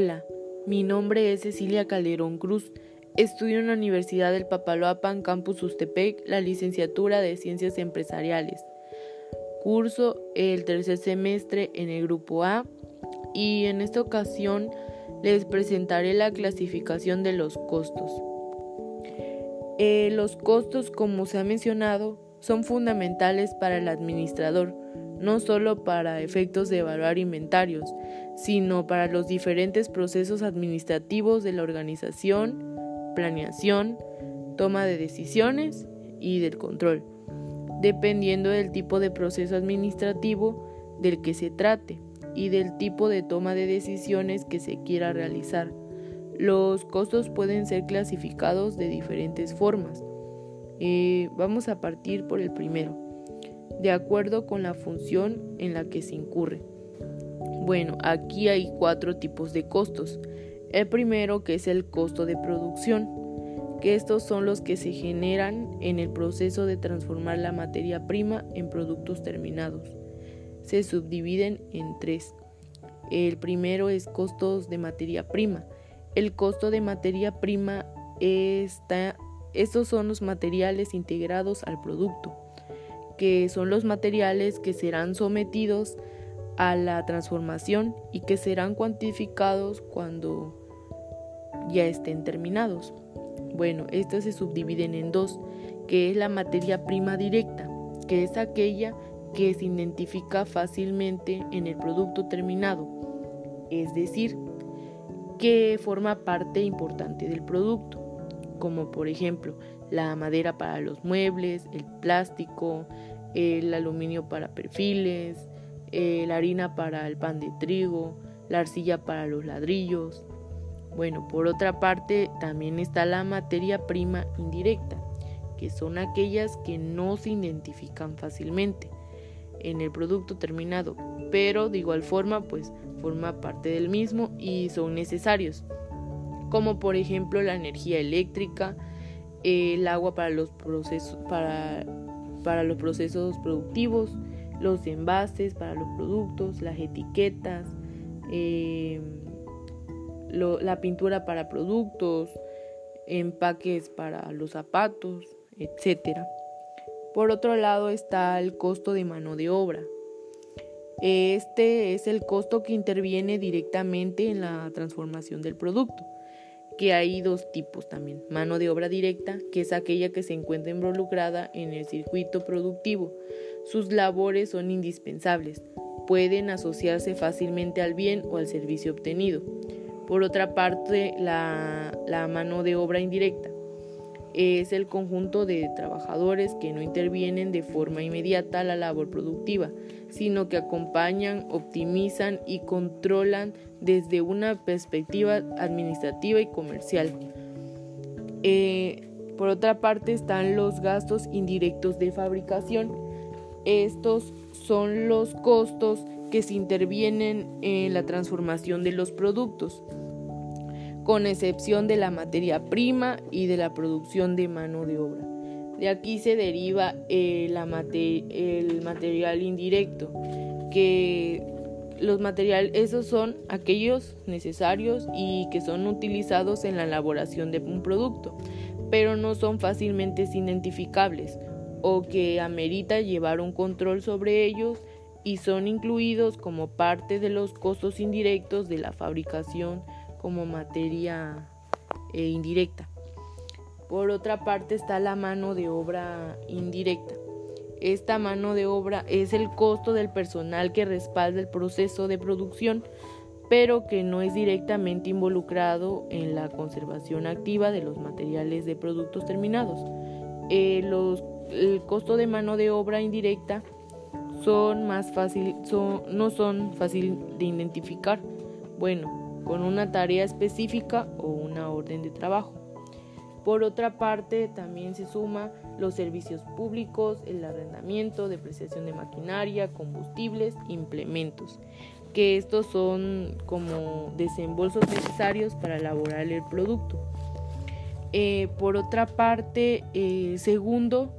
Hola, mi nombre es Cecilia Calderón Cruz. Estudio en la Universidad del Papaloapan, Campus Ustepec, la licenciatura de Ciencias Empresariales. Curso el tercer semestre en el grupo A y en esta ocasión les presentaré la clasificación de los costos. Eh, los costos, como se ha mencionado, son fundamentales para el administrador, no solo para efectos de evaluar inventarios, sino para los diferentes procesos administrativos de la organización, planeación, toma de decisiones y del control, dependiendo del tipo de proceso administrativo del que se trate y del tipo de toma de decisiones que se quiera realizar. Los costos pueden ser clasificados de diferentes formas. Eh, vamos a partir por el primero, de acuerdo con la función en la que se incurre. Bueno, aquí hay cuatro tipos de costos. El primero que es el costo de producción, que estos son los que se generan en el proceso de transformar la materia prima en productos terminados. Se subdividen en tres. El primero es costos de materia prima. El costo de materia prima está estos son los materiales integrados al producto, que son los materiales que serán sometidos a la transformación y que serán cuantificados cuando ya estén terminados. Bueno, estos se subdividen en dos, que es la materia prima directa, que es aquella que se identifica fácilmente en el producto terminado, es decir, que forma parte importante del producto como por ejemplo la madera para los muebles, el plástico, el aluminio para perfiles, eh, la harina para el pan de trigo, la arcilla para los ladrillos. Bueno, por otra parte también está la materia prima indirecta, que son aquellas que no se identifican fácilmente en el producto terminado, pero de igual forma pues forma parte del mismo y son necesarios como por ejemplo la energía eléctrica, el agua para los procesos, para, para los procesos productivos, los envases para los productos, las etiquetas, em, la pintura para productos, empaques para los zapatos, etc. Por otro lado está el costo de mano de obra. Este es el costo que interviene directamente en la transformación del producto que hay dos tipos también. Mano de obra directa, que es aquella que se encuentra involucrada en el circuito productivo. Sus labores son indispensables. Pueden asociarse fácilmente al bien o al servicio obtenido. Por otra parte, la, mano de obra indirecta es el conjunto de trabajadores que no intervienen de forma inmediata a la labor productiva, sino que acompañan, optimizan y controlan desde una perspectiva administrativa y comercial. Eh, por otra parte están los gastos indirectos de fabricación. Estos son los costos que se intervienen en la transformación de los productos, con excepción de la materia prima y de la producción de mano de obra. De aquí se deriva el material indirecto, que los materiales, esos son aquellos necesarios y que son utilizados en la elaboración de un producto, pero no son fácilmente identificables o que amerita llevar un control sobre ellos y son incluidos como parte de los costos indirectos de la fabricación como materia eh, indirecta. Por otra parte está la mano de obra indirecta. Esta mano de obra es el costo del personal que respalda el proceso de producción, pero que no es directamente involucrado en la conservación activa de los materiales de productos terminados. Eh, el costo de mano de obra indirecta son más fácil, no son fácil de identificar, bueno, con una tarea específica o una orden de trabajo. Por otra parte, también se suma los servicios públicos, el arrendamiento, depreciación de maquinaria, combustibles, implementos, que estos son como desembolsos necesarios para elaborar el producto. Eh, por otra parte, eh, segundo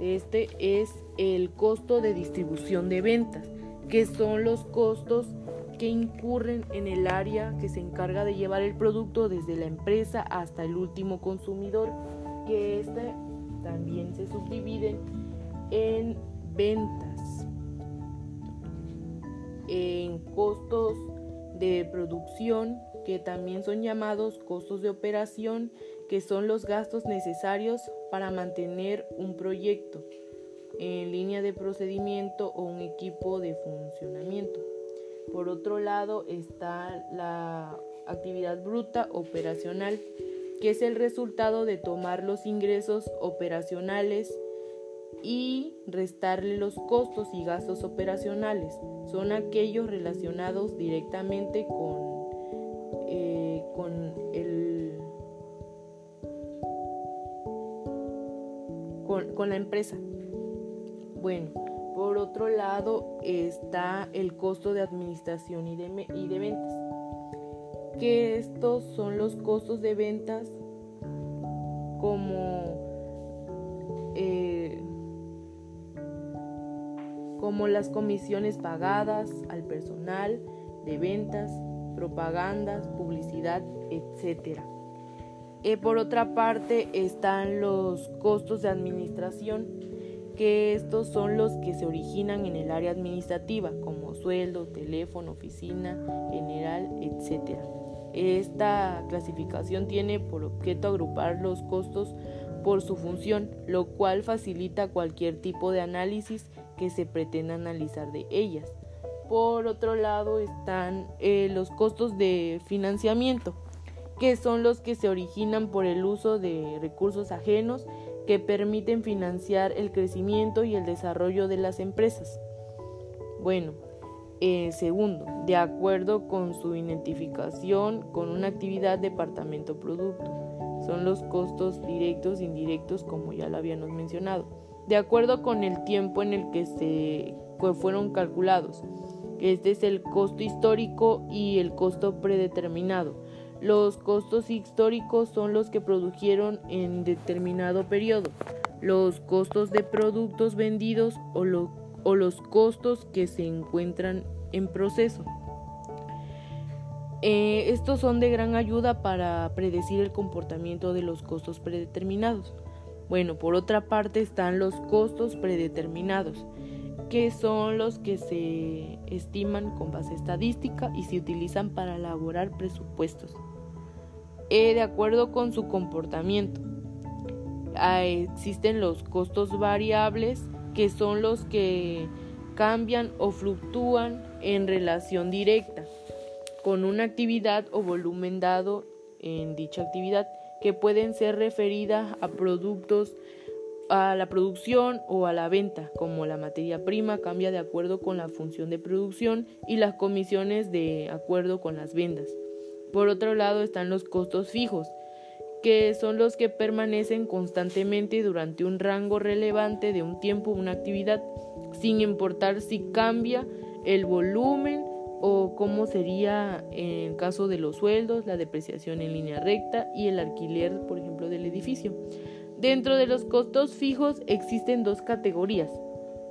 este es el costo de distribución de ventas, que son los costos que incurren en el área que se encarga de llevar el producto desde la empresa hasta el último consumidor, que este también se subdividen en ventas, en costos de producción, que también son llamados costos de operación, que son los gastos necesarios para mantener un proyecto en línea de procedimiento o un equipo de funcionamiento. Por otro lado está la actividad bruta operacional, que es el resultado de tomar los ingresos operacionales y restarle los costos y gastos operacionales. Son aquellos relacionados directamente con, con, la empresa. Bueno, por otro lado está el costo de administración y de, y de ventas, que estos son los costos de ventas como, eh, como las comisiones pagadas al personal de ventas, propagandas, publicidad, etc. Eh, por otra parte están los costos de administración, que estos son los que se originan en el área administrativa, como sueldo, teléfono, oficina, general, etc. Esta clasificación tiene por objeto agrupar los costos por su función, lo cual facilita cualquier tipo de análisis que se pretenda analizar de ellas. Por otro lado están eh, los costos de financiamiento, que son los que se originan por el uso de recursos ajenos que permiten financiar el crecimiento y el desarrollo de las empresas. Bueno, eh, segundo, de acuerdo con su identificación con una actividad departamento producto. Son los costos directos e indirectos como ya lo habíamos mencionado. De acuerdo con el tiempo en el que se fueron calculados. Este es el costo histórico y el costo predeterminado. Los costos históricos son los que produjeron en determinado periodo. Los costos de productos vendidos o, los costos que se encuentran en proceso. Eh, estos son de gran ayuda para predecir el comportamiento de los costos predeterminados. Bueno, por otra parte están los costos predeterminados, que son los que se estiman con base estadística y se utilizan para elaborar presupuestos. Eh, de acuerdo con su comportamiento. Existen los costos variables que son los que cambian o fluctúan en relación directa con una actividad o volumen dado en dicha actividad que pueden ser referidas a productos a la producción o a la venta, como la materia prima cambia de acuerdo con la función de producción y las comisiones de acuerdo con las ventas. Por otro lado están los costos fijos, que son los que permanecen constantemente durante un rango relevante de un tiempo o una actividad, sin importar si cambia el volumen o cómo sería en el caso de los sueldos, la depreciación en línea recta y el alquiler, por ejemplo, del edificio. Dentro de los costos fijos existen dos categorías.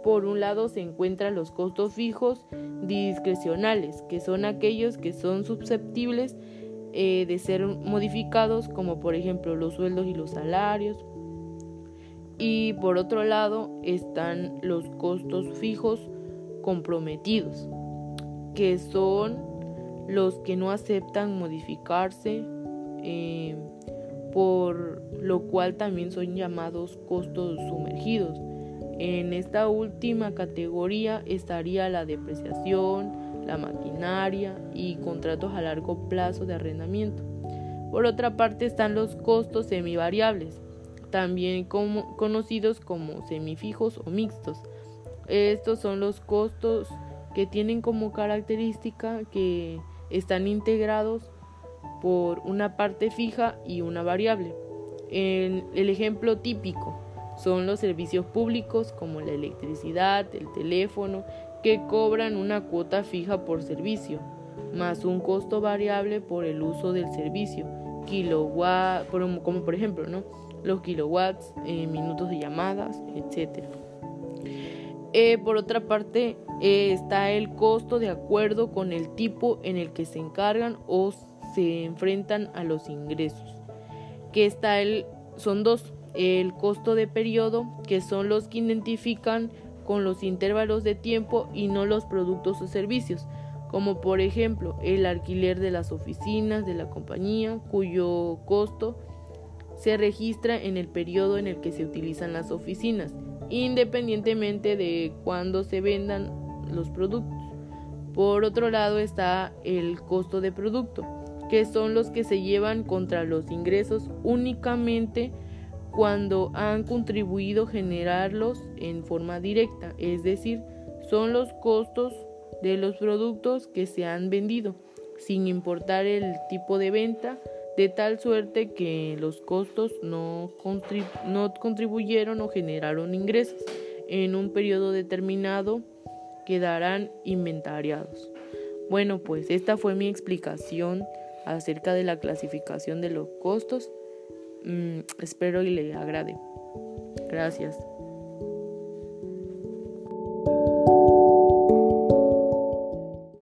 Por un lado se encuentran los costos fijos discrecionales, que son aquellos que son susceptibles eh, de ser modificados, como por ejemplo los sueldos y los salarios. Y por otro lado están los costos fijos comprometidos, que son los que no aceptan modificarse, eh, por lo cual también son llamados costos sumergidos. En esta última categoría estaría la depreciación, la maquinaria y contratos a largo plazo de arrendamiento. Por otra parte están los costos semivariables, también conocidos como semifijos o mixtos. Estos son los costos que tienen como característica que están integrados por una parte fija y una variable. En el ejemplo típico son los servicios públicos como la electricidad, el teléfono, que cobran una cuota fija por servicio, más un costo variable por el uso del servicio, kilowatt, como por ejemplo, ¿no? los kilowatts, eh, minutos de llamadas, etc. Eh, por otra parte, eh, está el costo de acuerdo con el tipo en el que se encargan o se enfrentan a los ingresos. Que está el, son dos, el costo de periodo, que son los que identifican con los intervalos de tiempo y no los productos o servicios, como por ejemplo el alquiler de las oficinas de la compañía, cuyo costo se registra en el periodo en el que se utilizan las oficinas, independientemente de cuándo se vendan los productos. Por otro lado está el costo de producto, que son los que se llevan contra los ingresos únicamente cuando han contribuido a generarlos en forma directa, es decir, son los costos de los productos que se han vendido, sin importar el tipo de venta, de tal suerte que los costos no, contribuyeron o generaron ingresos en un periodo determinado quedarán inventariados. Bueno, pues esta fue mi explicación acerca de la clasificación de los costos. Mm, espero y le agrade. Gracias.